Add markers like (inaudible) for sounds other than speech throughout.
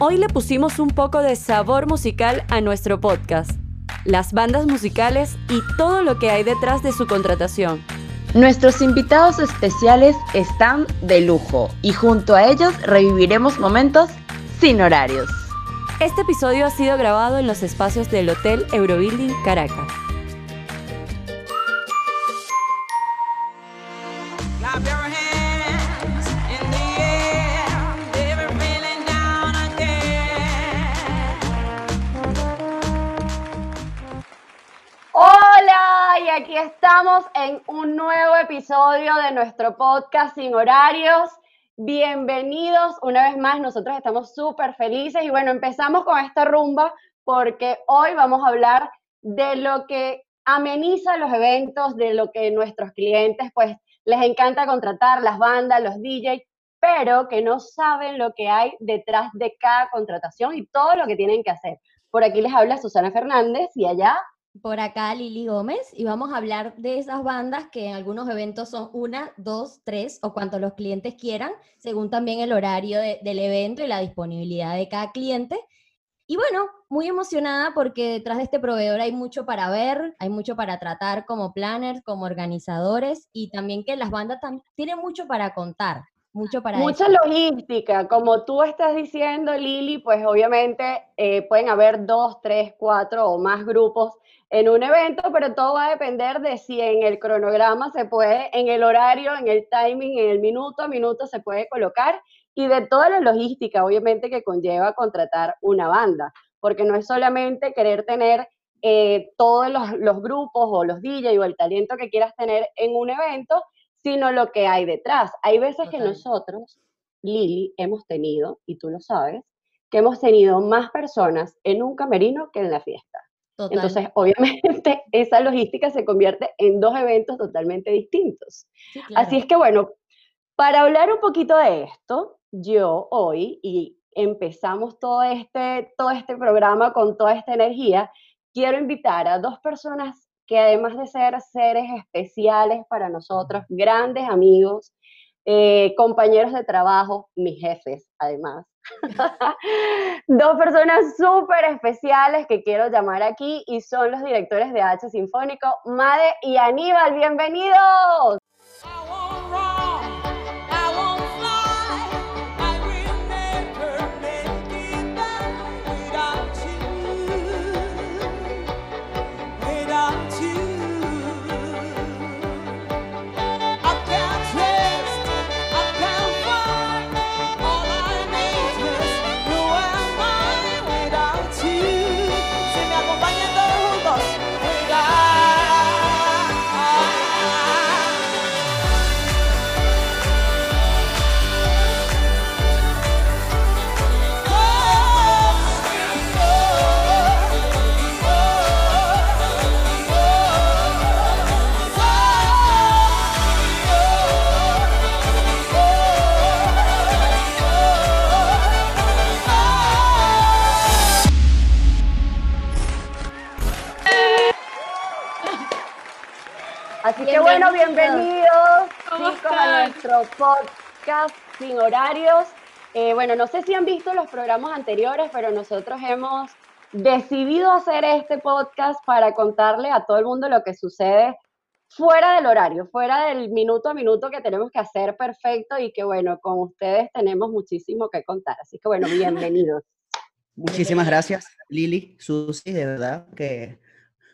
Hoy le pusimos un poco de sabor musical a nuestro podcast, las bandas musicales y todo lo que hay detrás de su contratación. Nuestros invitados especiales están de lujo y junto a ellos reviviremos momentos sin horarios. Este episodio ha sido grabado en los espacios del Hotel Eurobuilding Caracas. Estamos en un nuevo episodio de nuestro podcast sin horarios. Bienvenidos una vez más, nosotros estamos súper felices y bueno, empezamos con esta rumba porque hoy vamos a hablar de lo que ameniza los eventos, de lo que nuestros clientes pues les encanta contratar, las bandas, los DJs, pero que no saben lo que hay detrás de cada contratación y todo lo que tienen que hacer. Por aquí les habla Susana Fernández y allá Por acá Lili Gómez y vamos a hablar de esas bandas que en algunos eventos son una, dos, tres o cuanto los clientes quieran, según también el horario de- del evento y la disponibilidad de cada cliente. Y bueno, muy emocionada porque detrás de este proveedor hay mucho para ver, hay mucho para tratar como planners, como organizadores y también que las bandas tienen mucho para contar, mucho para Mucha logística, como tú estás diciendo, Lili, pues obviamente eh, pueden haber dos, tres, cuatro o más grupos en un evento, pero todo va a depender de si en el cronograma se puede, en el horario, en el timing, en el minuto a minuto se puede colocar y de toda la logística, obviamente, que conlleva contratar una banda, porque no es solamente querer tener eh, todos los, los grupos o los DJ o el talento que quieras tener en un evento, sino lo que hay detrás. Hay veces que nosotros, Lili, hemos tenido, y tú lo sabes, que hemos tenido más personas en un camerino que en la fiesta. Total. Entonces, obviamente, (laughs) esa logística se convierte en dos eventos totalmente distintos. Sí, claro. Así es que, bueno, para hablar un poquito de esto, yo hoy, y empezamos todo este, todo este programa con toda esta energía, quiero invitar a dos personas que además de ser seres especiales para nosotros, grandes amigos, eh, compañeros de trabajo, mis jefes, además. (laughs) Dos personas súper especiales que quiero llamar aquí y son los directores de H Sinfónico, Made y Aníbal. ¡Bienvenidos! Bienvenidos. bienvenidos ¿Cómo chicos a nuestro podcast sin horarios. Eh, bueno, no sé si han visto los programas anteriores, pero nosotros hemos decidido hacer este podcast para contarle a todo el mundo lo que sucede fuera del horario, fuera del minuto a minuto que tenemos que hacer perfecto y que bueno, con ustedes tenemos muchísimo que contar. Así que bueno, (laughs) bienvenidos. Muchísimas gracias, Lili, Susi, de verdad que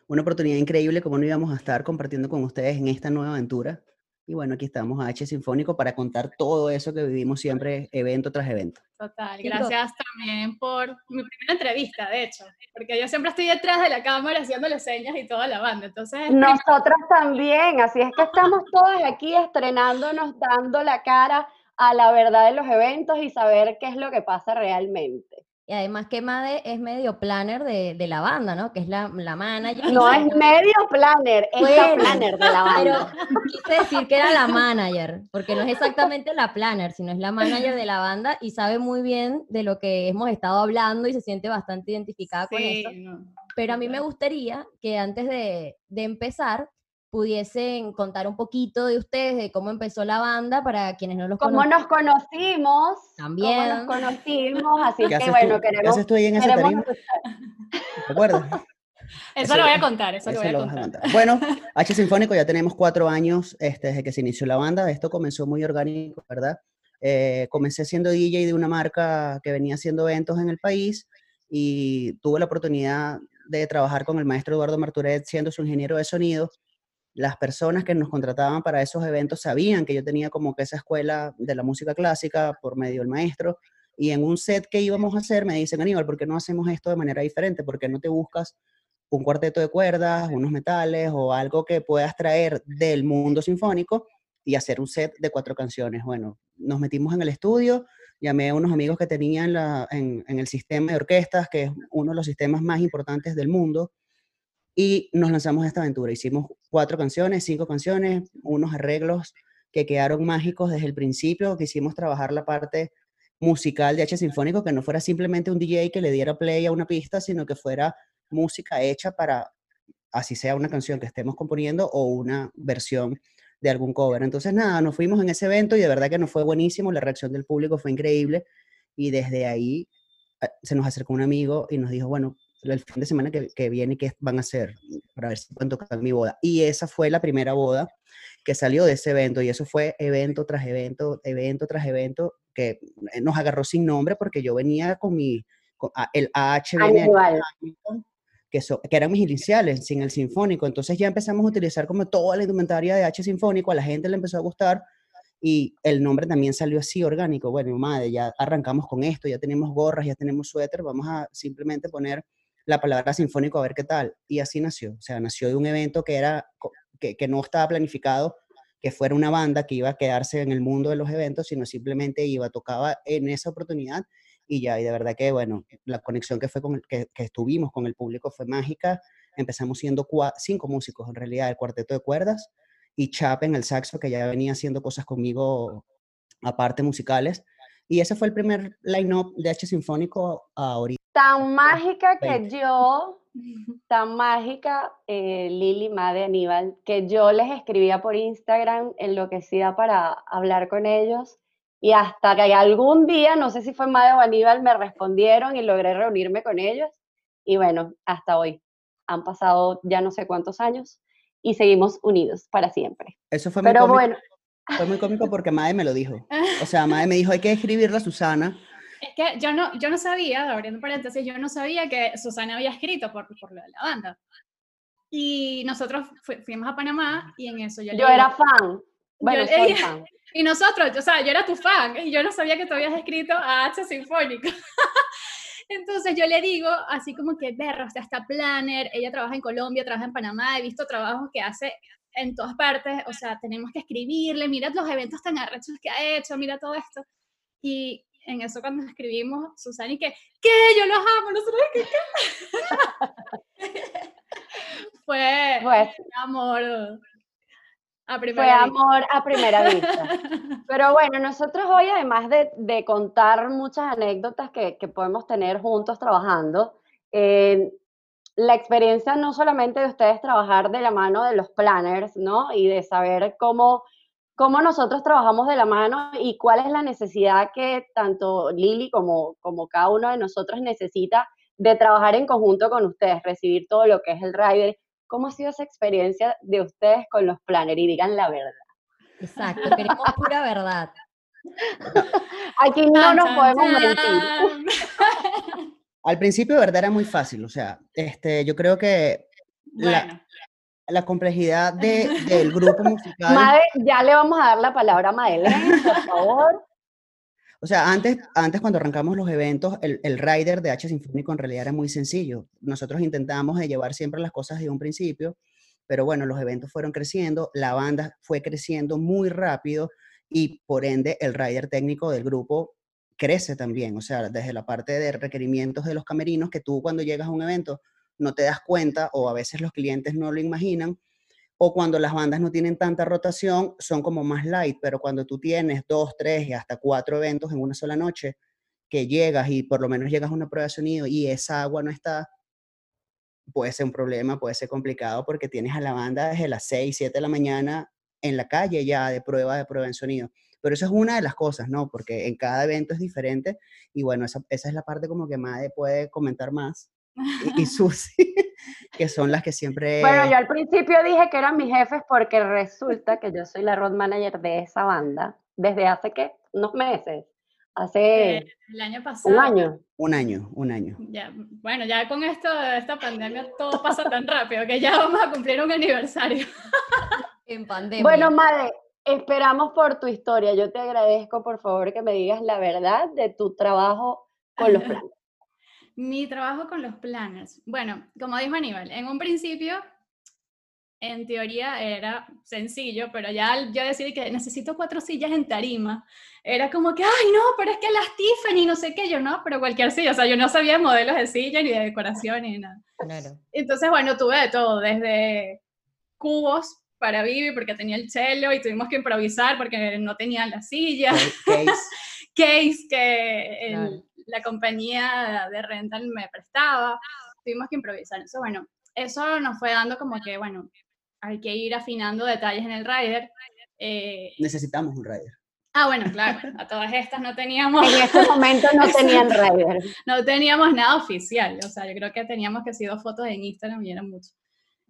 una oportunidad increíble como no íbamos a estar compartiendo con ustedes en esta nueva aventura. Y bueno, aquí estamos a H Sinfónico para contar todo eso que vivimos siempre, evento tras evento. Total, gracias también por mi primera entrevista, de hecho, porque yo siempre estoy detrás de la cámara haciéndole señas y toda la banda, entonces Nosotras también, así es que estamos todas aquí estrenándonos, dando la cara a la verdad de los eventos y saber qué es lo que pasa realmente. Y además que Made es medio planner de, de la banda, ¿no? Que es la, la manager. No es medio planner, es la Bueno, planner de la Pero banda. quise decir que era la manager, porque no es exactamente la planner, sino es la manager de la banda y sabe muy bien de lo que hemos estado hablando y se siente bastante identificada con eso. no, Pero a mí me gustaría que antes de, de empezar pudiesen contar un poquito de ustedes, de cómo empezó la banda, para quienes no los ¿Cómo conocen. nos conocimos? También. ¿Cómo nos conocimos? Así ¿Qué que bueno, tú, ¿qué queremos... haces tú ahí en esa queremos tarima? ¿Te acuerdas? Eso Eso- lo voy a contar, eso, Eso lo voy a lo a contar. contar. Bueno, H Sinfónico ya tenemos cuatro años este, desde que se inició la banda. Esto comenzó muy orgánico, ¿verdad? Eh, comencé siendo DJ de una marca que venía haciendo eventos en el país y tuve la oportunidad de trabajar con el maestro Eduardo Marturet siendo su ingeniero de sonido. Las personas que nos contrataban para esos eventos sabían que yo tenía como que esa escuela de la música clásica por medio del maestro. Y en un set que íbamos a hacer me dicen, Aníbal, ¿por qué no hacemos esto de manera diferente? ¿Por qué no te buscas un cuarteto de cuerdas, unos metales o algo que puedas traer del mundo sinfónico y hacer un set de cuatro canciones. Bueno, nos metimos en el estudio, llamé a unos amigos que tenían en, en el sistema de orquestas, que es uno de los sistemas más importantes del mundo, y nos lanzamos a esta aventura. Hicimos cuatro canciones, cinco canciones, unos arreglos que quedaron mágicos desde el principio, quisimos trabajar la parte musical de H Sinfónico, que no fuera simplemente un DJ que le diera play a una pista, sino que fuera música hecha para, así sea una canción que estemos componiendo o una versión de algún cover. Entonces, nada, nos fuimos en ese evento y de verdad que nos fue buenísimo, la reacción del público fue increíble y desde ahí eh, se nos acercó un amigo y nos dijo, bueno, el fin de semana que, que viene, ¿qué van a hacer? Para ver si pueden tocar mi boda. Y esa fue la primera boda que salió de ese evento y eso fue evento tras evento, evento tras evento, que eh, nos agarró sin nombre porque yo venía con mi, con, ah, el AH Aníbal. que, so- que eran mis iniciales, sin el sinfónico. Entonces ya empezamos a utilizar como toda la indumentaria de H sinfónico, a la gente le empezó a gustar y el nombre también salió así orgánico. Bueno, madre, ya arrancamos con esto, ya tenemos gorras, ya tenemos suéter, vamos a simplemente poner la palabra sinfónico a ver qué tal. Y así nació. O sea, nació de un evento que, era, que, que no estaba planificado, que fuera una banda que iba a quedarse en el mundo de los eventos, sino simplemente iba, tocaba en esa oportunidad y ya, y de verdad que, bueno, la conexión que, fue con el- que, que estuvimos con el público fue mágica. Empezamos siendo cua- cinco músicos, en realidad, el cuarteto de cuerdas, y Chap en el saxo, que ya venía haciendo cosas conmigo aparte musicales. Y ese fue el primer line-up de H Sinfónico ahorita. Tan mágica que yo, tan mágica, eh, Lili, Made, Aníbal, que yo les escribía por Instagram enloquecida para hablar con ellos. Y hasta que algún día, no sé si fue Made o Aníbal, me respondieron y logré reunirme con ellos. Y bueno, hasta hoy. Han pasado ya no sé cuántos años y seguimos unidos para siempre. Eso fue muy, Pero cómico, bueno, fue muy cómico porque Mae me lo dijo. O sea, Mae me dijo, hay que escribirle a Susana. Es que yo no, yo no sabía, abriendo paréntesis, yo no sabía que Susana había escrito por, por lo de la banda. Y nosotros fu- fuimos a Panamá y en eso yo le yo era fan. Bueno, le soy fan. (laughs) Y nosotros, o sea, yo era tu fan y yo no sabía que tú habías escrito a H Sinfónico. (laughs) Entonces yo le digo, así como que, berro, o sea, está Planner, ella trabaja en Colombia, trabaja en Panamá, he visto trabajos que hace en todas partes, o sea, tenemos que escribirle, mira los eventos tan arrechos que ha hecho, mira todo esto. Y en eso cuando escribimos, Susana y que, ¿qué? Yo los amo, nosotros que, ¿qué? (laughs) Fue Pues, amor a fue vista. amor a primera vista. (laughs) Pero bueno, nosotros hoy, además de, de contar muchas anécdotas que, que podemos tener juntos trabajando, eh, la experiencia no solamente de ustedes trabajar de la mano de los planners, ¿no? Y de saber cómo, cómo nosotros trabajamos de la mano y cuál es la necesidad que tanto Lili como, como cada uno de nosotros necesita de trabajar en conjunto con ustedes, recibir todo lo que es el rider. ¿Cómo ha sido esa experiencia de ustedes con los planners? Y digan la verdad. Exacto, queremos pura verdad. (laughs) Aquí no Chan, nos chan, podemos mentir. Al principio, verdad, era muy fácil. O sea, este, yo creo que Bueno, la complejidad de, (laughs) del grupo musical... Made, ya le vamos a dar la palabra a Madeleine, por favor. O sea, antes, antes cuando arrancamos los eventos, el, el rider de H Sinfónico en realidad era muy sencillo. Nosotros intentamos de llevar siempre las cosas de un principio, pero bueno, los eventos fueron creciendo, la banda fue creciendo muy rápido y por ende el rider técnico del grupo crece también. O sea, desde la parte de requerimientos de los camerinos, que tú cuando llegas a un evento no te das cuenta o a veces los clientes no lo imaginan, o cuando las bandas no tienen tanta rotación, son como más light, pero cuando tú tienes dos, tres y hasta cuatro eventos en una sola noche, que llegas y por lo menos llegas a una prueba de sonido y esa agua no está, puede ser un problema, puede ser complicado porque tienes a la banda desde las 6, 7 de la mañana en la calle ya de prueba, de prueba en sonido. Pero eso es una de las cosas, ¿no? Porque en cada evento es diferente y bueno, esa, esa es la parte como que Made puede comentar más. Y, y Susi, (laughs) que son las que siempre... Bueno, yo al principio dije que eran mis jefes porque resulta que yo soy la road manager de esa banda desde hace, ¿qué? Unos meses. Hace Eh, el año pasado. un año. Un año, un año. Ya, bueno, ya con esto de esta pandemia todo pasa tan rápido que ya vamos a cumplir un aniversario. (laughs) En pandemia. Bueno, Made, esperamos por tu historia. Yo te agradezco, por favor, que me digas la verdad de tu trabajo con los planes. Mi trabajo con los planners. Bueno, como dijo Aníbal, en un principio, en teoría era sencillo, pero ya yo decidí que necesito cuatro sillas en tarima, era como que, ay, no, pero es que las Tiffany, no sé qué, yo no, pero cualquier silla, o sea, yo no sabía modelos de silla, ni de decoración, ni nada. Claro. Entonces, bueno, tuve de todo, desde cubos para Vivi, porque tenía el cello y tuvimos que improvisar porque no tenían la silla, (laughs) Case, que el- Claro. la compañía de rental me prestaba, tuvimos que improvisar. Eso, bueno, eso nos fue dando como que, bueno, hay que ir afinando detalles en el rider. eh, necesitamos un rider. ah, bueno, claro, a todas estas no teníamos, En este momento no (laughs) tenían rider. no teníamos nada oficial, o sea, yo creo que teníamos que hacer dos fotos en Instagram y era mucho.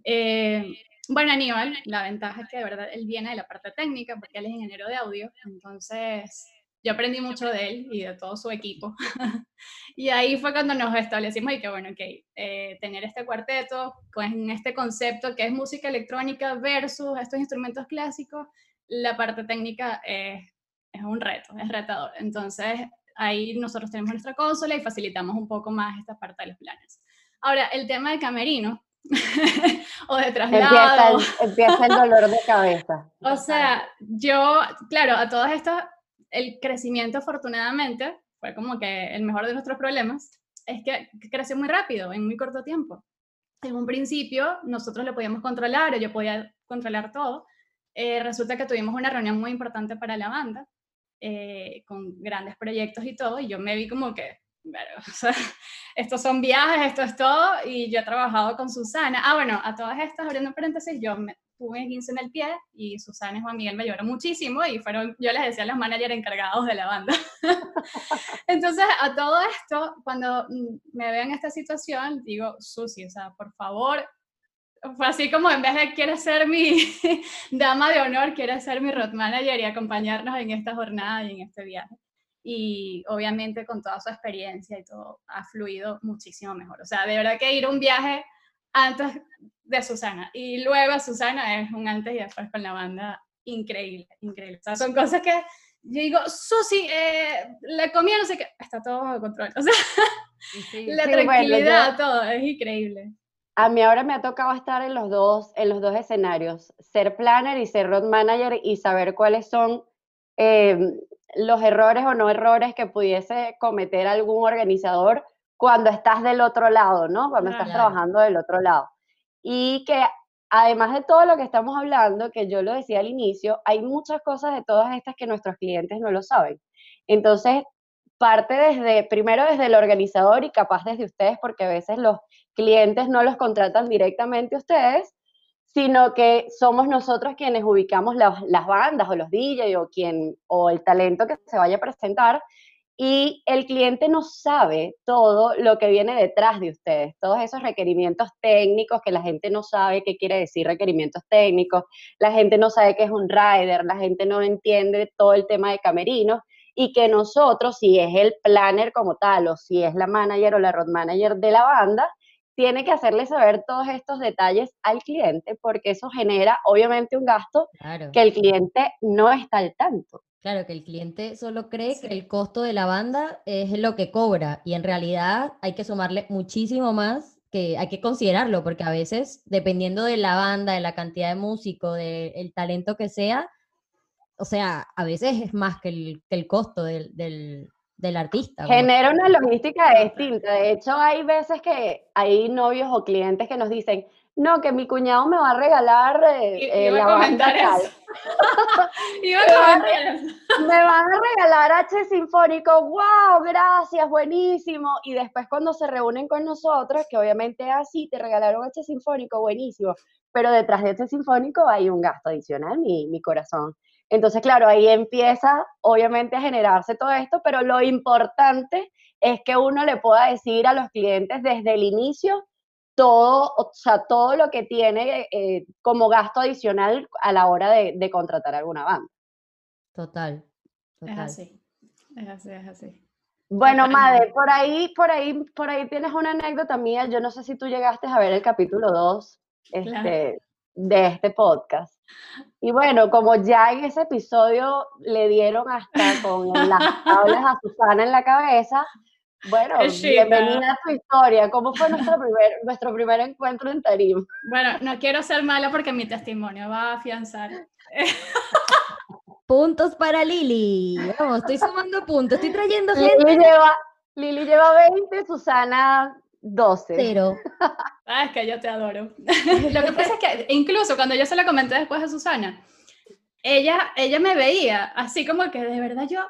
Eh, bueno, Aníbal, la ventaja es que de verdad él viene de la parte técnica, porque él es ingeniero de audio, entonces yo aprendí mucho de él y de todo su equipo. (laughs) y ahí fue cuando nos establecimos y que, bueno, ok, eh, tener este cuarteto con este concepto que es música electrónica versus estos instrumentos clásicos, la parte técnica es, es un reto, es retador. Entonces, ahí nosotros tenemos nuestra consola y facilitamos un poco más esta parte de los planes. Ahora, el tema de camerino (laughs) o de Empieza traslado. el, empieza el dolor de cabeza. (laughs) O sea, yo, claro, a todos estos, el crecimiento afortunadamente fue como que el mejor de nuestros problemas, es que creció muy rápido, en muy corto tiempo. En un principio nosotros lo podíamos controlar, yo podía controlar todo. Eh, resulta que tuvimos una reunión muy importante para la banda, eh, con grandes proyectos y todo, y yo me vi como que, bueno, (laughs) o sea, estos son viajes, esto es todo, y yo he trabajado con Susana. Ah, bueno, a todas estas, abriendo paréntesis, yo me, tuve 15 en el pie y Susana y Juan Miguel me ayudaron muchísimo y fueron, yo les decía los managers encargados de la banda. (laughs) Entonces, a todo esto, cuando mm, me veo en esta situación, digo, Susi, o sea, por favor, fue así como en vez de quieres ser mi (laughs) dama de honor, quieres ser mi road manager y acompañarnos en esta jornada y en este viaje. Y obviamente con toda su experiencia y todo ha fluido muchísimo mejor. O sea, de verdad que ir a un viaje antes de Susana y luego Susana es un antes y después con la banda increíble, increíble. O sea, son cosas que yo digo, Susi, eh, la comida no sé qué, está todo bajo control. O sea, (laughs) la Sí, bueno, tranquilidad, yo- todo, es increíble. A mí ahora me ha tocado estar en los dos, en los dos escenarios, ser planner y ser road manager y saber cuáles son eh, los errores o no errores que pudiese cometer algún organizador cuando estás del otro lado, ¿no? Cuando estás trabajando del otro lado. Y que además de todo lo que estamos hablando, que yo lo decía al inicio, hay muchas cosas de todas estas que nuestros clientes no lo saben. Entonces, parte desde, primero desde el organizador y capaz desde ustedes, porque a veces los clientes no los contratan directamente ustedes, sino que somos nosotros quienes ubicamos las, las bandas o los DJ o, quien, o el talento que se vaya a presentar y el cliente no sabe todo lo que viene detrás de ustedes, todos esos requerimientos técnicos que la gente no sabe qué quiere decir requerimientos técnicos, la gente no sabe qué es un rider, la gente no entiende todo el tema de camerinos y que nosotros, si es el planner como tal o si es la manager o la road manager de la banda, tiene que hacerle saber todos estos detalles al cliente porque eso genera obviamente un gasto Claro. que el cliente no está al tanto. Claro, que el cliente solo cree Sí. que el costo de la banda es lo que cobra y en realidad hay que sumarle muchísimo más que hay que considerarlo porque a veces, dependiendo de la banda, de la cantidad de músicos, del talento que sea, o sea, a veces es más que el, que el costo del, del, del artista. Genera una logística distinta. De hecho, hay veces que hay novios o clientes que nos dicen, no, que mi cuñado me va a regalar eh, eh, la banda tal. eso. (laughs) Iba a eso. Me van a regalar H Sinfónico, wow, gracias, buenísimo. Y después cuando se reúnen con nosotros, que obviamente así, te regalaron H Sinfónico, buenísimo. Pero detrás de H Sinfónico hay un gasto adicional, mi, mi corazón. Entonces, claro, ahí empieza obviamente a generarse todo esto, pero lo importante es que uno le pueda decir a los clientes desde el inicio todo, o sea, todo lo que tiene eh, como gasto adicional a la hora de, de contratar alguna banda. Total. Es así. Es así, es así. Bueno. Made, por ahí, por ahí, por ahí tienes una anécdota mía. Yo no sé si tú llegaste a ver el capítulo 2 Claro. este, de este podcast. Y bueno, como ya en ese episodio le dieron hasta con las (laughs) tablas a Susana en la cabeza, bueno, bienvenida a tu historia. ¿Cómo fue nuestro primer, (laughs) nuestro primer encuentro en Tarima? Bueno, no quiero ser mala porque mi testimonio va a afianzar. (laughs) Puntos para Lili. Vamos, estoy sumando puntos. Estoy trayendo gente. Lili lleva, Lili lleva 20, Susana 12. Cero. (laughs) Ah, es que yo te adoro. Lo que pasa es que incluso cuando yo se lo comenté después a Susana, ella, ella me veía así como que de verdad yo,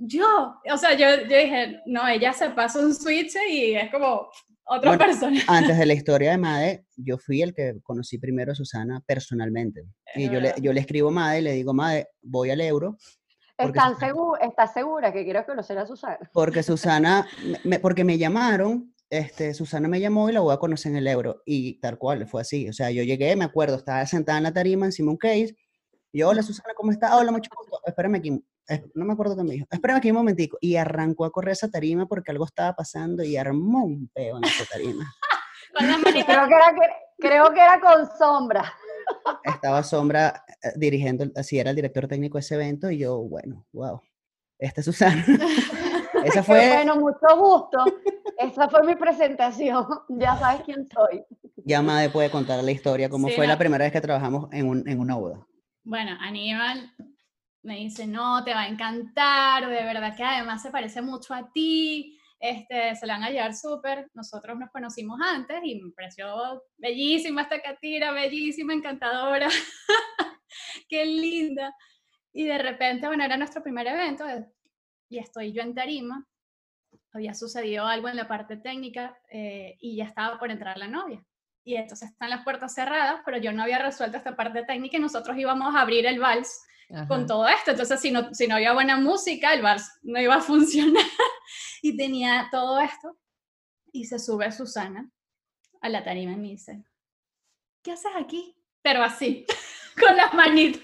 yo, o sea, yo, yo dije, no, ella se pasa un switch y es como otra Bueno, persona. (laughs) Antes de la historia de Made, yo fui el que conocí primero a Susana personalmente. Y yo le, verdad. yo le escribo a Made y le digo, Made, voy al euro. porque ¿Están Susana- segu- ¿Estás segura que quiero conocer a Susana? Porque Susana, me- porque me llamaron, este, Susana me llamó y la voy a conocer en el euro. Y tal cual, fue así. O sea, yo llegué, me acuerdo, estaba sentada en la tarima encima de un case. Y yo, hola Susana, ¿cómo estás? Hola, mucho gusto. Espérame aquí. No me acuerdo qué me dijo. Espérame aquí un momentico. Y arrancó a correr esa tarima porque algo estaba pasando y armó un peo en esa tarima. (laughs) Creo que era, creo que era con sombra. Estaba Sombra eh, dirigiendo, así era el director técnico de ese evento. Y yo, bueno, wow. Esta es Susana. (laughs) Esa fue. bueno, mucho gusto. Esa fue mi presentación. Ya sabes quién soy. Ya Made puede contar la historia, cómo Sí, fue la primera vez que trabajamos en, un- en una boda. Bueno, Aníbal me dice, no, te va a encantar, de verdad que además se parece mucho a ti, este, se la van a llevar súper. Nosotros nos conocimos antes y me pareció bellísima esta Catira, bellísima, encantadora, (laughs) qué linda. Y de repente, bueno, era nuestro primer evento eh, y estoy yo en tarima, había sucedido algo en la parte técnica eh, y ya estaba por entrar la novia. Y entonces están las puertas cerradas, pero yo no había resuelto esta parte técnica y nosotros íbamos a abrir el vals con Ajá. todo esto. Entonces, si no, si no había buena música, el vals no iba a (laughs) funcionar. y tenía todo esto. Y se sube Susana a la tarima y me dice, ¿qué haces aquí? Pero así, (laughs) con las manitas.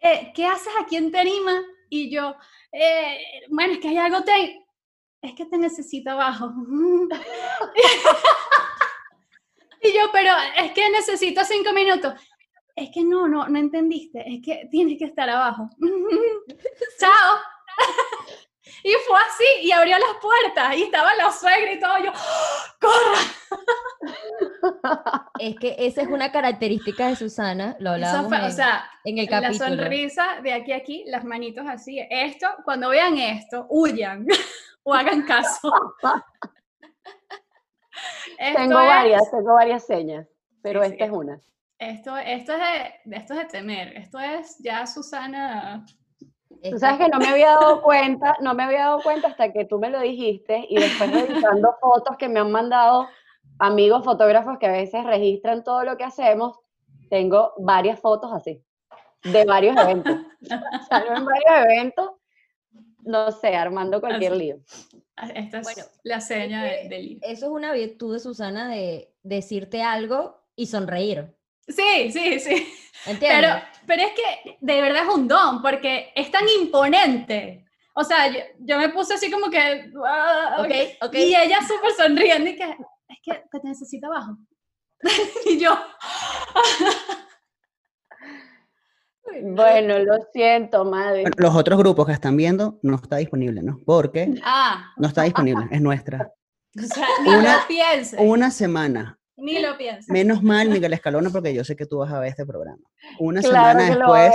"Eh, ¿Qué haces aquí en tarima? Y yo, "Eh, bueno, es que hay algo, te... es que te necesito abajo. (laughs) y yo, pero es que necesito cinco minutos. Es que no, no, no entendiste. Es que tienes que estar abajo. (laughs) Chao. (laughs) y fue así, y abrió las puertas, y estaba la suegra y todo. Yo, ¡corra! (laughs) Es que esa es una característica de Susana, lo hablábamos fue, o en, sea, en el la capítulo. sonrisa de aquí a aquí, las manitos así. Esto, cuando vean esto, huyan o hagan caso. Tengo es- varias, tengo varias señas, pero Sí, sí. esta es una. Esto, esto, es de, esto es de temer. Esto es ya Susana. Tú sabes que no me había dado cuenta, no me había dado cuenta hasta que tú me lo dijiste y después revisando (laughs) fotos que me han mandado amigos fotógrafos que a veces registran todo lo que hacemos, tengo varias fotos así, de varios eventos. (laughs) Salgo en varios eventos, no sé, armando cualquier Así. lío. Esta es Bueno, la seña que de, del libro. Eso es una virtud de Susana de decirte algo y sonreír. Sí, sí, sí. ¿Entiendes? Pero, pero es que de verdad es un don, porque es tan imponente. O sea, yo, yo me puse así como que... "Ah", ok, ok. Y ella súper sonriendo y que, es que te necesito abajo. (laughs) y yo, (laughs) Bueno, lo siento, madre. Los otros grupos que están viendo no está disponible, ¿no? Porque ah, no está disponible, es nuestra. (laughs) o sea, ni Una- lo pienses, Una semana. Ni lo pienses. Menos mal, Miguel Escalona, porque yo sé que tú vas a ver este programa. Una Claro semana después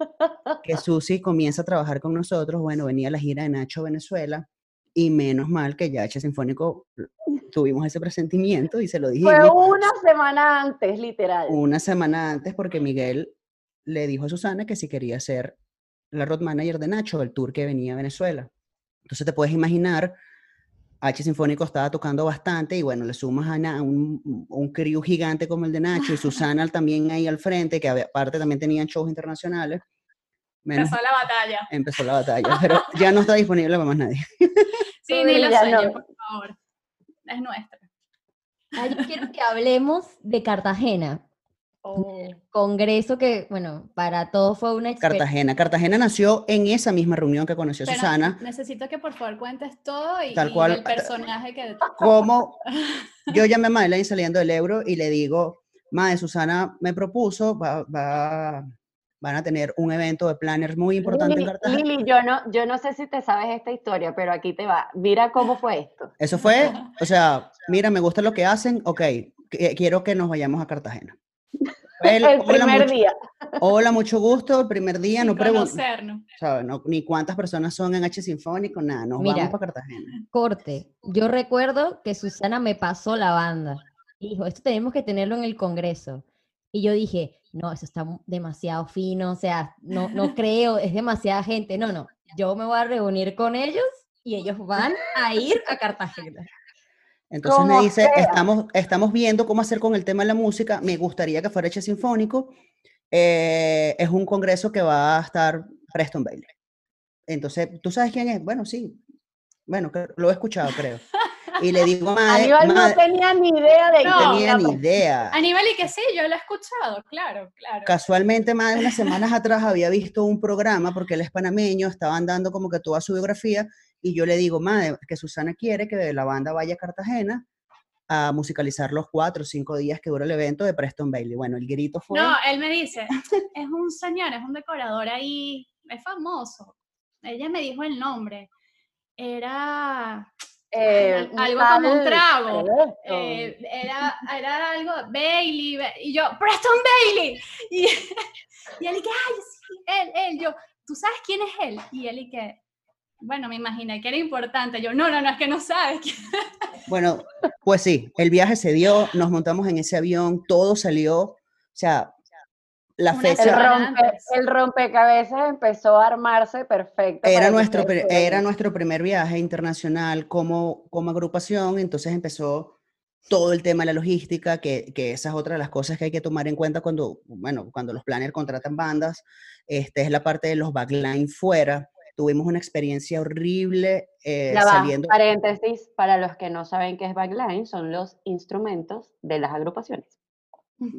(laughs) que Susi comienza a trabajar con nosotros, bueno, venía la gira de Nacho Venezuela y menos mal que ya H Sinfónico tuvimos ese presentimiento y se lo dijimos Fue una semana antes, literal. una semana antes porque Miguel le dijo a Susana que si quería ser la road manager de Nacho, el tour que venía a Venezuela. Entonces te puedes imaginar, H Sinfónico estaba tocando bastante y bueno, le sumas a Na- un, un crew gigante como el de Nacho y (laughs) Susana también ahí al frente, que aparte también tenían shows internacionales. Menos Empezó la batalla. empezó la batalla, pero ya no está disponible para más nadie. (laughs) Sí, ni lo no. por favor. Es nuestra. Ah, yo quiero que hablemos de Cartagena. Oh. Congreso que, bueno, para todos fue una experiencia. Cartagena. Cartagena nació en esa misma reunión que conoció Pero Susana. Necesito que por favor cuentes todo y, Tal y cual, el ta- personaje que... como (laughs) yo llamé a Madeleine saliendo del euro y le digo, Madre, Susana me propuso, va, va- van a tener un evento de planners muy importante en Lili, Cartagena. Lili, yo no, yo no sé si te sabes esta historia, pero aquí te va. Mira cómo fue esto. Eso fue, o sea, mira, me gusta lo que hacen, ok, quiero que nos vayamos a Cartagena. El, El hola, primer mucho, día. hola, mucho gusto, el primer día, no sin pregunto, conocernos. no, ni cuántas personas son en H Sinfónico, nada, nos Mira. vamos para Cartagena. Corte. Yo recuerdo que Susana me pasó la banda. Dijo, esto tenemos que tenerlo en el Congreso. Y yo dije, no, eso está demasiado fino, o sea, no, no (laughs) creo, es demasiada gente. No, no, yo me voy a reunir con ellos y ellos van a ir a Cartagena. Entonces me dice, sea. estamos, estamos viendo cómo hacer con el tema de la música, me gustaría que fuera H Sinfónico. eh, es un congreso que va a estar Preston Bailey. Entonces, ¿tú sabes quién es? Bueno, sí. Bueno, lo he escuchado, creo. Y le digo, madre, Aníbal no tenía ni idea de No. no tenía ni quién idea. Aníbal y que sí, yo lo he escuchado, claro, claro. Casualmente, más de unas semanas atrás había visto un programa, porque él es panameño, estaban dando como que toda su biografía, y yo le digo, madre, que Susana quiere que la banda vaya a Cartagena a musicalizar los cuatro o cinco días que dura el evento de Preston Bailey. Bueno, el grito fue... No, él me dice, es un señor, es un decorador ahí, es famoso. Ella me dijo el nombre. Era Eh, algo como un trago. Eh, era, era algo Bailey, Ba- y yo, Preston Bailey. Y, (laughs) y él y que, ay, sí, él, él, yo, ¿tú sabes quién es él? Y él y que, bueno, me imaginé que era importante. Yo, no, no, no, es que no sabes. quién". (laughs) Bueno, pues sí, el viaje se dio, nos montamos en ese avión, todo salió, o sea, la Una el, fecha semana rompe, el rompecabezas empezó a armarse perfecto. era nuestro, era nuestro primer viaje internacional como, como agrupación, entonces empezó todo el tema de la logística, que, que esa es otra de las cosas que hay que tomar en cuenta cuando, bueno, cuando los planners contratan bandas, este es la parte de los backline fuera. Tuvimos una experiencia horrible eh, Ya va, saliendo. paréntesis, para los que no saben qué es backline, son los instrumentos de las agrupaciones.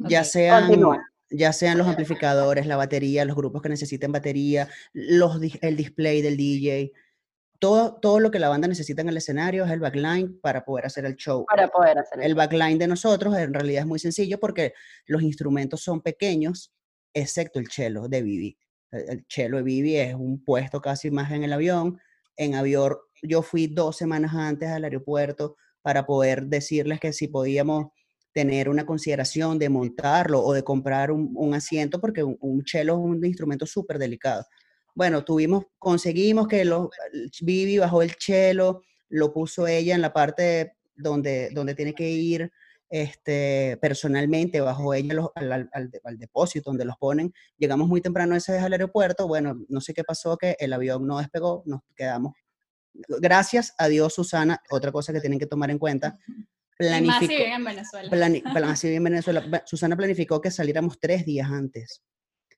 ya Ok, sean, continúa. ya sean los amplificadores, la batería, los grupos que necesiten batería, los, el display del DJ, todo, todo lo que la banda necesita en el escenario es el backline para poder hacer el show. Para poder hacer El eso. backline de nosotros en realidad es muy sencillo porque los instrumentos son pequeños, excepto el cello de Vivi. El el cello de Vivi es un puesto casi más en el avión. En avión, yo fui dos semanas antes al aeropuerto para poder decirles que si podíamos tener una consideración de montarlo o de comprar un, asiento, porque un, un cello es un instrumento súper delicado. Bueno, tuvimos, conseguimos que los, Vivi bajó el cello, lo puso ella en la parte donde, donde tiene que ir este, personalmente, bajó ella los- al, al- al de- al depósito donde los ponen. Llegamos muy temprano esa vez al aeropuerto, bueno, no sé qué pasó, que el avión no despegó, nos quedamos. Gracias a Dios, Susana, otra cosa que tienen que tomar en cuenta, Y más si planificó, viven en Venezuela. plani- (laughs) plan- así en Venezuela, ba- Susana planificó que saliéramos tres días antes,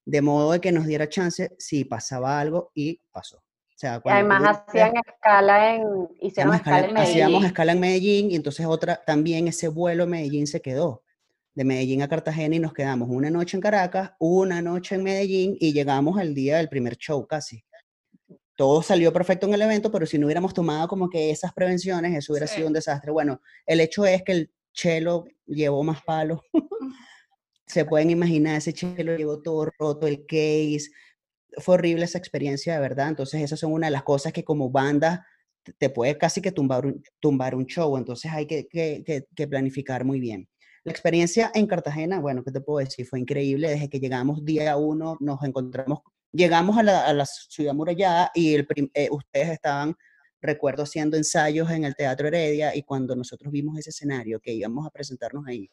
de modo de que nos diera chance si pasaba algo y pasó. Sea, Y además hacían escala en, hicieron hacíamos escala en escala, hacíamos Medellín. escala en Medellín y entonces otra, también ese vuelo Medellín se quedó. De Medellín a Cartagena y nos quedamos una noche en Caracas, una noche en Medellín y llegamos al día del primer show casi. Todo salió perfecto en el evento, pero si no hubiéramos tomado como que esas prevenciones, eso hubiera Sí. sido un desastre. Bueno, el hecho es que el chelo llevó más palos. (laughs) Se pueden imaginar, ese chelo llegó todo roto, el case. Fue horrible esa experiencia, de verdad. Entonces, esas son una de las cosas que como banda te- puede casi que tumbar un, tumbar un show. Entonces, hay que, que- que- que planificar muy bien. La experiencia en Cartagena, bueno, ¿qué te puedo decir? Fue increíble. Desde que llegamos día uno, nos encontramos, llegamos a la, a la ciudad murallada y el eh, ustedes estaban recuerdo haciendo ensayos en el Teatro Heredia y cuando nosotros vimos ese escenario que íbamos a presentarnos ahí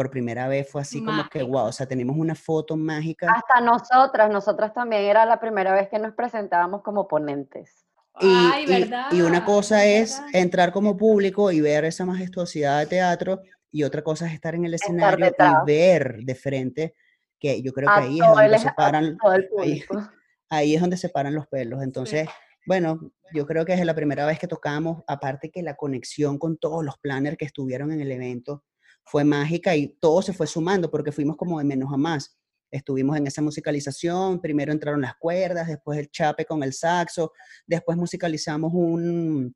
por primera vez fue así como que, wow, o sea, tenemos una foto mágica Hasta nosotras, nosotras también era la primera vez que nos presentábamos como ponentes. y, Ay, y- verdad. y una cosa es verdad. entrar como público y ver esa majestuosidad de teatro y otra cosa es estar en el escenario y ver de frente que yo creo que ahí es donde el- se paran ahí- (laughs) ahí es donde se paran los pelos. Entonces, bueno, yo creo que es la primera vez que tocamos, aparte que la conexión con todos los planners que estuvieron en el evento fue mágica y todo se fue sumando porque fuimos como de menos a más. Estuvimos en esa musicalización, primero entraron las cuerdas, después el chape con el saxo, después musicalizamos un,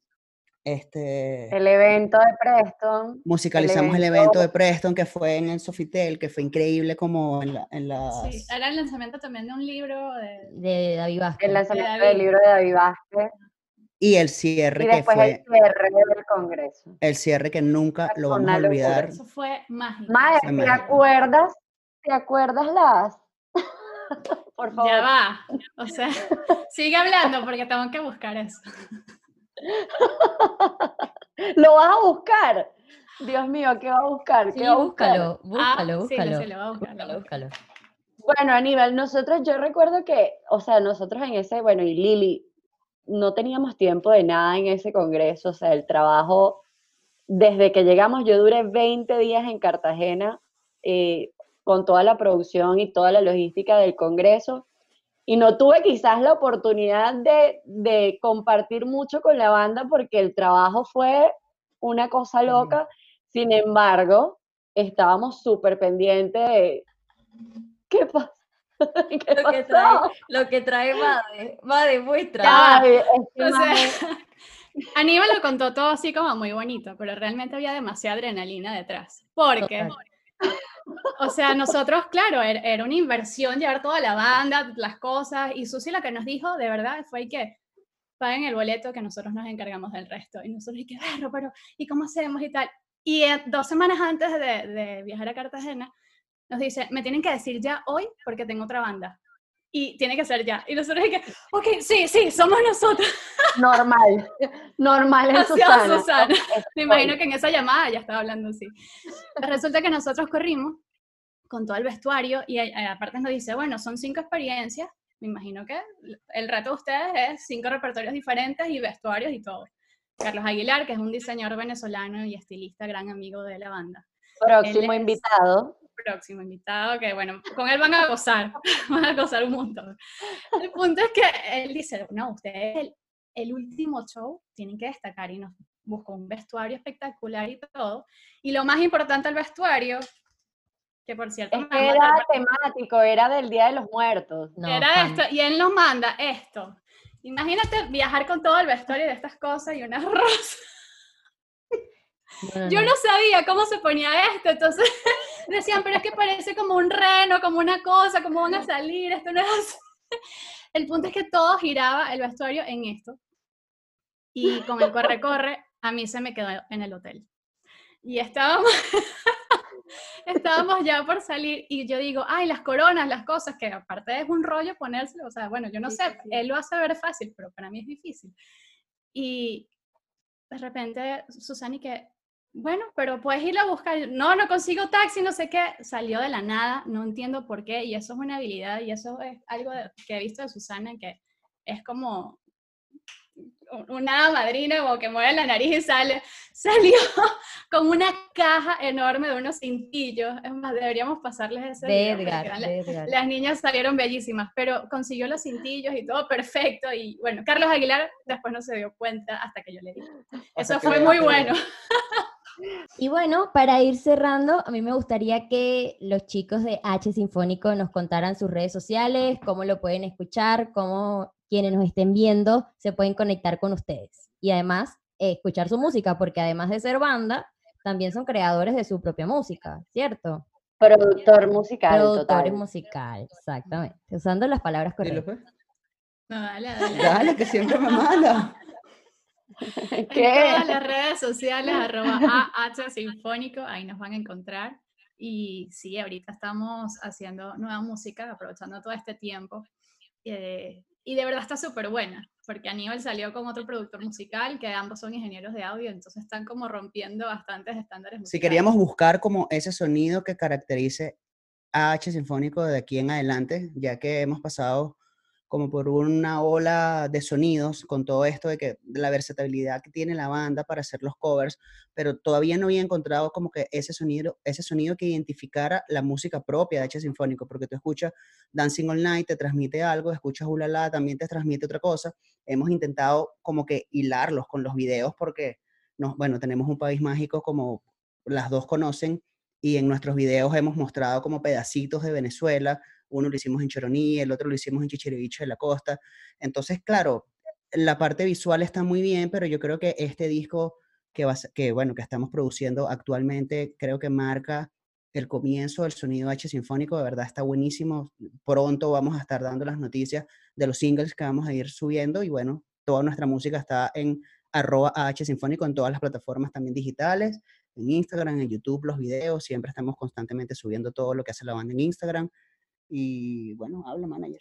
este, El evento de Preston. musicalizamos el evento- evento de Preston que fue en el Sofitel, que fue increíble como en, la- en las... Sí, era el lanzamiento también de un libro de... De David Vázquez. El lanzamiento David. del libro de David Vázquez. Y el cierre Y que después fue... el cierre del Congreso. el cierre que nunca lo vamos a olvidar. Eso fue mágico. Mae, Fue ¿te mágico. acuerdas? ¿Te acuerdas las? (laughs) Por favor. Ya va. O sea, (laughs) sigue hablando porque tengo que buscar eso. (laughs) ¿Lo vas a buscar? Dios mío, ¿qué va a buscar? ¿Qué Sí, va a buscar? búscalo, búscalo, Ah, sí, lo búscalo. sé, lo voy a buscar, lo búscalo, voy a búscalo. Bueno, Aníbal, nosotros, yo recuerdo que, o sea, nosotros en ese, bueno, y Lili, no teníamos tiempo de nada en ese congreso, o sea, el trabajo, desde que llegamos, yo duré 20 días en Cartagena eh, con toda la producción y toda la logística del congreso, y no tuve quizás la oportunidad de, de compartir mucho con la banda porque el trabajo fue una cosa loca, sin embargo, estábamos súper pendientes de... ¿Qué pasa? (laughs) ¿Qué Lo que trae, lo que trae Made, Made, muestra. (laughs) Aníbal lo contó todo así como muy bonito, pero realmente había demasiada adrenalina detrás. Porque, o sea, nosotros, claro, era, era una inversión llevar toda la banda, las cosas, y Susi lo que nos dijo de verdad fue que paguen el boleto que nosotros nos encargamos del resto. Y nosotros, y que berro, pero ¿y cómo hacemos y tal? Y eh, dos semanas antes de, de viajar a Cartagena, nos dice, me tienen que decir ya hoy porque tengo otra banda. Y tiene que ser ya. Y nosotros, que, ok, sí, sí, somos nosotros. (laughs) normal, normal en Susana. Susana. Me imagino que en esa llamada ya estaba hablando así. Resulta que nosotros corrimos con todo el vestuario y eh, aparte nos dice, bueno, son cinco experiencias. Me imagino que el reto de ustedes es cinco repertorios diferentes y vestuarios y todo. Carlos Aguilar, que es un diseñador venezolano y estilista, gran amigo de la banda. Próximo es- invitado. Próximo invitado, que bueno, con él van a gozar, (laughs) van a gozar un montón. El punto es que él dice, no, ustedes el, el último show tienen que destacar y nos buscó un vestuario espectacular y todo. Y lo más importante el vestuario, que por cierto, Es que era temático, era del Día de los Muertos. No, era esto, y él nos manda esto. Imagínate viajar con todo el vestuario de estas cosas y unas (laughs) rosas. no, no, Yo no. no sabía cómo se ponía esto, entonces decían, pero es que parece como un reno, como una cosa, cómo van a salir, esto no es así. (laughs) El punto es que todo giraba el vestuario en esto. Y con el corre-corre, a mí se me quedó en el hotel. Y estábamos, (laughs) estábamos ya por salir y yo digo, ay, las coronas, las cosas, que aparte es un rollo ponérselo, o sea, bueno, yo no Sí, sé, sí, él lo hace ver fácil, pero para mí es difícil. Y de repente Susana y que, bueno, pero puedes ir a buscar, no, no consigo taxi, no sé qué, salió de la nada, no entiendo por qué, y eso es una habilidad, y eso es algo de- que he visto de Susana, que es como un- una madrina como que mueve la nariz y sale, (laughs) salió con una caja enorme de unos cintillos, es más, deberíamos pasarles ese De video Edgar, de las niñas salieron bellísimas, pero consiguió los cintillos y todo perfecto. Y bueno, Carlos Aguilar después no se dio cuenta hasta que yo le dije. Eso fue muy bueno. (laughs) Y bueno, para ir cerrando, a mí me gustaría que los chicos de H Sinfónico nos contaran sus redes sociales, cómo lo pueden escuchar, cómo quienes nos estén viendo se pueden conectar con ustedes. Y además, eh, escuchar su música, porque además de ser banda, también son creadores de su propia música, ¿cierto? Productor musical, Productores total. musical, exactamente. Usando las palabras correctas. No, dale, dale. Dale, que siempre me manda. (laughs) En todas las redes sociales, (laughs) arroba AH Sinfónico, ahí nos van a encontrar. Y sí, ahorita estamos haciendo nueva música, aprovechando todo este tiempo. eh, y de verdad está súper buena. porque Aníbal salió con otro productor musical, que ambos son ingenieros de audio, entonces están como rompiendo bastantes estándares Si musicales. queríamos buscar como ese sonido que caracterice a H Sinfónico de aquí en adelante, ya que hemos pasado como por una ola de sonidos con todo esto de que la versatilidad que tiene la banda para hacer los covers, pero todavía no había encontrado como que ese sonido, ese sonido que identificara la música propia de H Sinfónico, porque tú escuchas Dancing All Night, te transmite algo, escuchas Ulala, también te transmite otra cosa. Hemos intentado como que hilarlos con los videos porque, bueno, tenemos un país mágico como las dos conocen y en nuestros videos hemos mostrado como pedacitos de Venezuela, uno lo hicimos en Choroní, el otro lo hicimos en Chichiriviche de la Costa. Entonces, claro, la parte visual está muy bien, pero yo creo que este disco que, va, que, bueno, que estamos produciendo actualmente, creo que marca el comienzo del sonido H sinfónico, de verdad está buenísimo. Pronto vamos a estar dando las noticias de los singles que vamos a ir subiendo y bueno, toda nuestra música está en arroba H sinfónico en todas las plataformas también digitales, en Instagram, en YouTube, los videos, siempre estamos constantemente subiendo todo lo que hace la banda en Instagram. Y bueno, habla manager.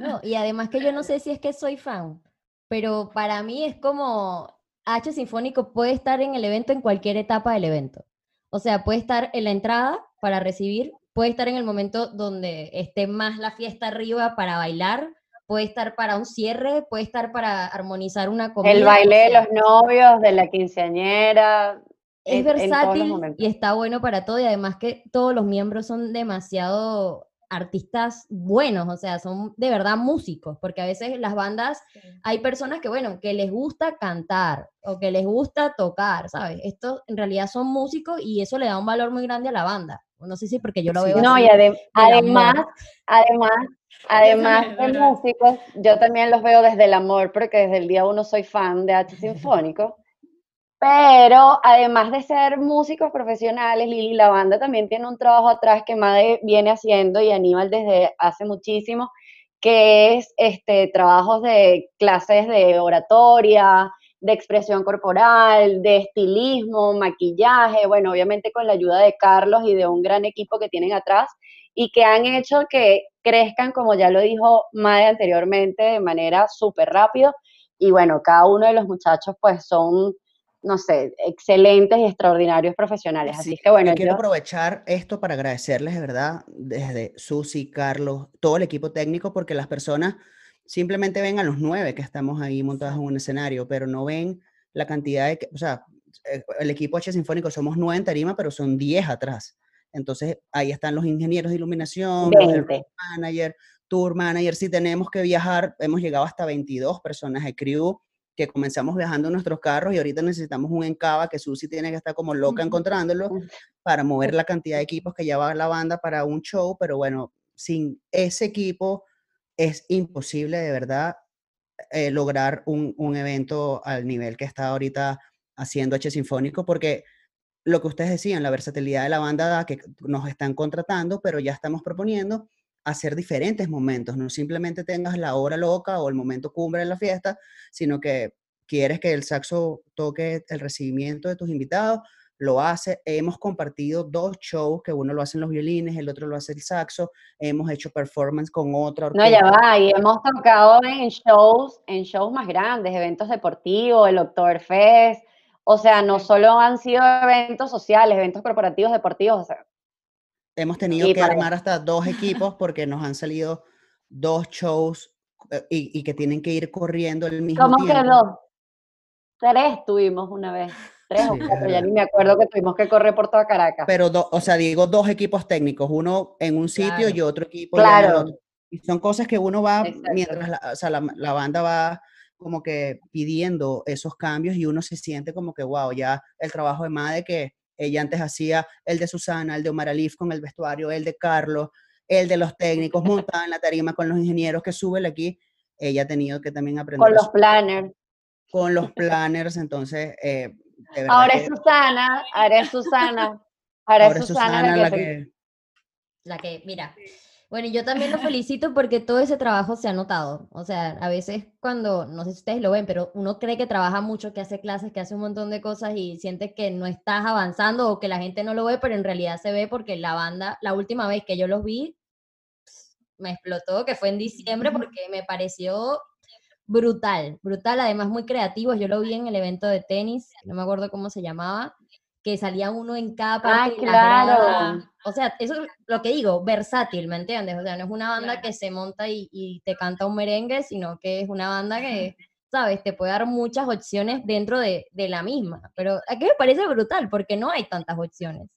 No, y además que yo no sé si es que soy fan, pero para mí es como H Sinfónico puede estar en el evento en cualquier etapa del evento. O sea, puede estar en la entrada para recibir, puede estar en el momento donde esté más la fiesta arriba para bailar, puede estar para un cierre, puede estar para armonizar una comida. El o baile de los novios, de la quinceañera. es en- versátil y está bueno para todo y además que todos los miembros son demasiado artistas buenos, o sea, son de verdad músicos, porque a veces las bandas hay personas que, bueno, que les gusta cantar o que les gusta tocar, ¿sabes? Estos en realidad son músicos y eso le da un valor muy grande a la banda. No sé si porque yo lo Sí. veo No, así. y adem- además, además, (laughs) además de músicos, yo también los veo desde el amor, porque desde el día uno soy fan de H (laughs) Sinfónico. Pero además de ser músicos profesionales, Lili, la banda también tiene un trabajo atrás que Made viene haciendo y Aníbal desde hace muchísimo, que es este, trabajos de clases de oratoria, de expresión corporal, de estilismo, maquillaje, bueno, obviamente con la ayuda de Carlos y de un gran equipo que tienen atrás y que han hecho que crezcan, como ya lo dijo Made anteriormente, de manera súper rápido. Y bueno, cada uno de los muchachos pues son, no sé, excelentes y extraordinarios profesionales. Así Sí, que bueno, yo quiero yo- aprovechar esto para agradecerles de verdad, desde Susi, Carlos, todo el equipo técnico, porque las personas simplemente ven a los nueve que estamos ahí montados en un escenario, pero no ven la cantidad de, que- o sea, eh, el equipo H Sinfónico somos nueve en tarima, pero son diez atrás. Entonces, ahí están los ingenieros de iluminación, los del 20. road manager, tour manager, si tenemos que viajar, hemos llegado hasta 22 personas de crew, que comenzamos viajando en nuestros carros y ahorita necesitamos un encaba que Susi tiene que estar como loca encontrándolo para mover la cantidad de equipos que lleva la banda para un show, pero bueno, sin ese equipo es imposible de verdad eh, lograr un, un evento al nivel que está ahorita haciendo H Sinfónico, porque lo que ustedes decían, la versatilidad de la banda da que nos están contratando, pero ya estamos proponiendo hacer diferentes momentos, no simplemente tengas la hora loca o el momento cumbre en la fiesta, sino que quieres que el saxo toque el recibimiento de tus invitados, lo hace. Hemos compartido dos shows, que uno lo hacen los violines, el otro lo hace el saxo. Hemos hecho performance con otra No, ya va, y hemos tocado en shows, en shows más grandes, eventos deportivos, el Oktoberfest, o sea, no solo han sido eventos sociales, eventos corporativos, deportivos, o sea, Hemos tenido Y que armar hasta dos equipos porque nos han salido dos shows eh, y, y que tienen que ir corriendo al mismo ¿cómo tiempo. quedó? Tres tuvimos una vez, tres o Sí, cuatro, ya ni me acuerdo que tuvimos que correr por toda Caracas. Pero, do- o sea, digo dos equipos técnicos, uno en un sitio Claro. y otro equipo ya en el Claro. otro. Y son cosas que uno va, Exacto. mientras la, o sea, la, la banda va como que pidiendo esos cambios y uno se siente como que, wow, ya el trabajo de Made que ella antes hacía, el de Susana, el de Omar Alif con el vestuario, el de Carlos, el de los técnicos, montada en la tarima con los ingenieros que suben aquí, ella ha tenido que también aprender con los planners. con los planners, entonces, eh, de verdad Ahora que es Susana, ahora es Susana, ahora, ahora es Susana, Susana la la que se- que... La que, mira, bueno, yo también lo felicito porque todo ese trabajo se ha notado. O sea, a veces cuando, no sé si ustedes lo ven, pero uno cree que trabaja mucho, que hace clases, que hace un montón de cosas y siente que no estás avanzando o que la gente no lo ve, pero en realidad se ve porque la banda, la última vez que yo los vi, me explotó, que fue en diciembre, porque me pareció brutal, brutal, además muy creativos. Yo lo vi en el evento de tenis, no me acuerdo cómo se llamaba, que salía uno en cada parte. de la claro. O sea, eso es lo que digo, versátil, ¿me entiendes? O sea, no es una banda Claro. que se monta y, y te canta un merengue, sino que es una banda que, ¿sabes? Te puede dar muchas opciones dentro de, de la misma. Pero aquí me parece brutal porque no hay tantas opciones.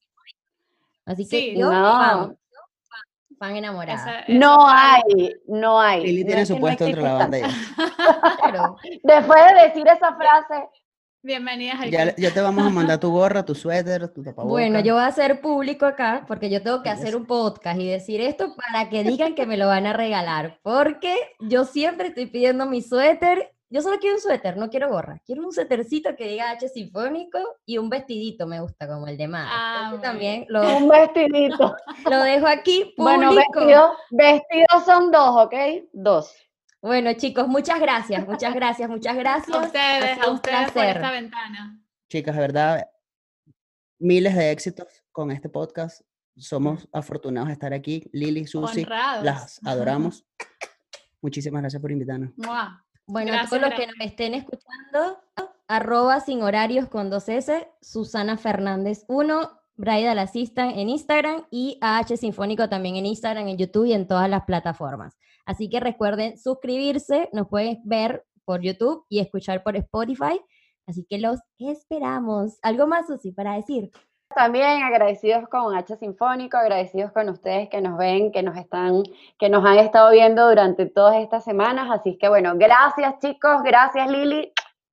Así que Sí. yo, No. fan, fan enamorada. Esa- esa No fue- hay, no hay. Lili No tiene es su no puesto dentro de la banda ya. (laughs) (laughs) Después de decir esa frase, Bienvenidas al Ya, ya te vamos a mandar tu gorra, tu (laughs) suéter, tu tapabocas. Bueno, yo voy a hacer público acá porque yo tengo que hacer un podcast y decir esto para que digan que me lo van a regalar. Porque yo siempre estoy pidiendo mi suéter. Yo solo quiero un suéter, no quiero gorra. Quiero un suétercito que diga H sinfónico y un vestidito me gusta como el de Mar. Ah, también lo, un (laughs) vestidito. lo dejo aquí público. Bueno, vestidos, vestidos son dos, ¿ok? Dos. Bueno, chicos, muchas gracias, muchas gracias, muchas (laughs) gracias. A ustedes, a ustedes por esta ventana. Chicas, de verdad, miles de éxitos con este podcast. Somos afortunados de estar aquí. Lili, Susi, Honrados. las (laughs) adoramos. Muchísimas gracias por invitarnos. Mua. Bueno, Gracias, todos los que nos estén escuchando, arroba sin horarios con dos S, Susana Fernández 1, Bridal Assistant en Instagram y AH Sinfónico también en Instagram, en YouTube y en todas las plataformas. Así que recuerden suscribirse, nos pueden ver por YouTube y escuchar por Spotify. Así que los esperamos. ¿Algo más, Susi, para decir? También agradecidos con H Sinfónico, agradecidos con ustedes que nos ven, que nos están, que nos han estado viendo durante todas estas semanas. Así que bueno, gracias chicos, gracias Lili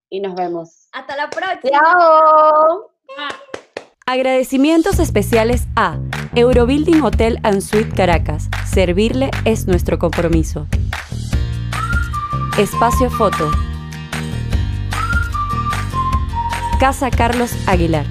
y nos vemos. Hasta la próxima. ¡Chao! Agradecimientos especiales a Eurobuilding Hotel and Suite Caracas. Servirle es nuestro compromiso. Espacio Foto. Casa Carlos Aguilar.